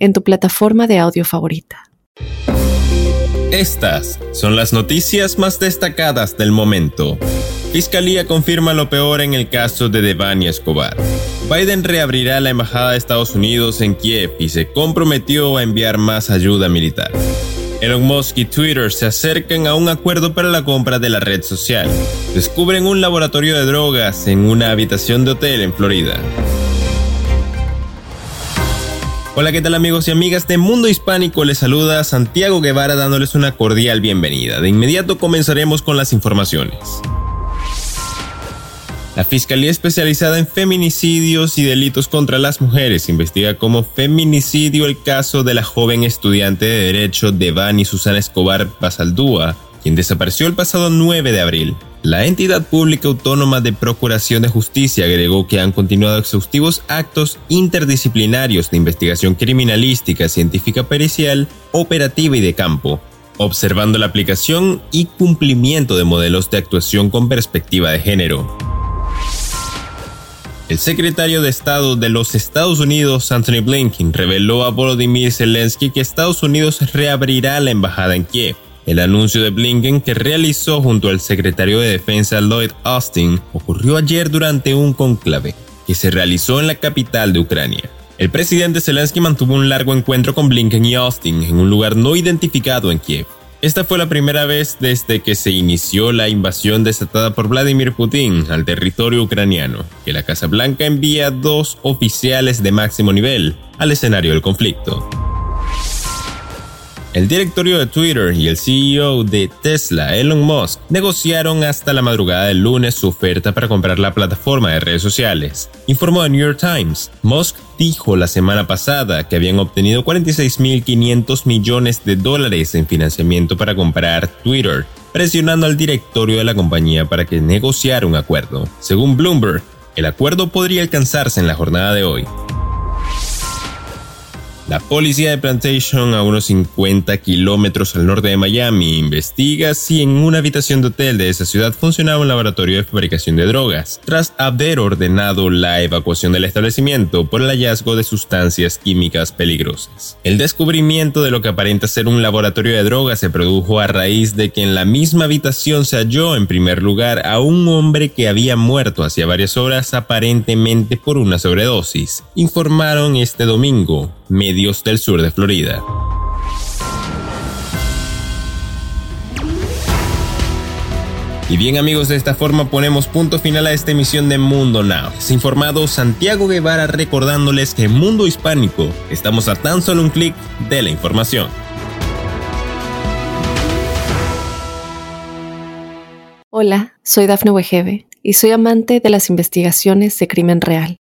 en tu plataforma de audio favorita. Estas son las noticias más destacadas del momento. Fiscalía confirma lo peor en el caso de Devani Escobar. Biden reabrirá la embajada de Estados Unidos en Kiev y se comprometió a enviar más ayuda militar. Elon Musk y Twitter se acercan a un acuerdo para la compra de la red social. Descubren un laboratorio de drogas en una habitación de hotel en Florida. Hola, ¿qué tal amigos y amigas de Mundo Hispánico? Les saluda Santiago Guevara dándoles una cordial bienvenida. De inmediato comenzaremos con las informaciones. La Fiscalía Especializada en Feminicidios y Delitos contra las Mujeres investiga como feminicidio el caso de la joven estudiante de Derecho Devani Susana Escobar Basaldúa, quien desapareció el pasado 9 de abril. La entidad pública autónoma de Procuración de Justicia agregó que han continuado exhaustivos actos interdisciplinarios de investigación criminalística, científica pericial, operativa y de campo, observando la aplicación y cumplimiento de modelos de actuación con perspectiva de género. El secretario de Estado de los Estados Unidos, Anthony Blinken, reveló a Volodymyr Zelensky que Estados Unidos reabrirá la embajada en Kiev el anuncio de Blinken que realizó junto al secretario de Defensa Lloyd Austin ocurrió ayer durante un conclave que se realizó en la capital de Ucrania. El presidente Zelensky mantuvo un largo encuentro con Blinken y Austin en un lugar no identificado en Kiev. Esta fue la primera vez desde que se inició la invasión desatada por Vladimir Putin al territorio ucraniano, que la Casa Blanca envía dos oficiales de máximo nivel al escenario del conflicto. El directorio de Twitter y el CEO de Tesla, Elon Musk, negociaron hasta la madrugada del lunes su oferta para comprar la plataforma de redes sociales. Informó The New York Times. Musk dijo la semana pasada que habían obtenido 46.500 millones de dólares en financiamiento para comprar Twitter, presionando al directorio de la compañía para que negociara un acuerdo. Según Bloomberg, el acuerdo podría alcanzarse en la jornada de hoy. La policía de Plantation, a unos 50 kilómetros al norte de Miami, investiga si en una habitación de hotel de esa ciudad funcionaba un laboratorio de fabricación de drogas, tras haber ordenado la evacuación del establecimiento por el hallazgo de sustancias químicas peligrosas. El descubrimiento de lo que aparenta ser un laboratorio de drogas se produjo a raíz de que en la misma habitación se halló en primer lugar a un hombre que había muerto hacía varias horas aparentemente por una sobredosis, informaron este domingo medios del sur de Florida. Y bien amigos, de esta forma ponemos punto final a esta emisión de Mundo Now. Es informado Santiago Guevara recordándoles que en Mundo Hispánico estamos a tan solo un clic de la información. Hola, soy Dafne Wegebe y soy amante de las investigaciones de crimen real.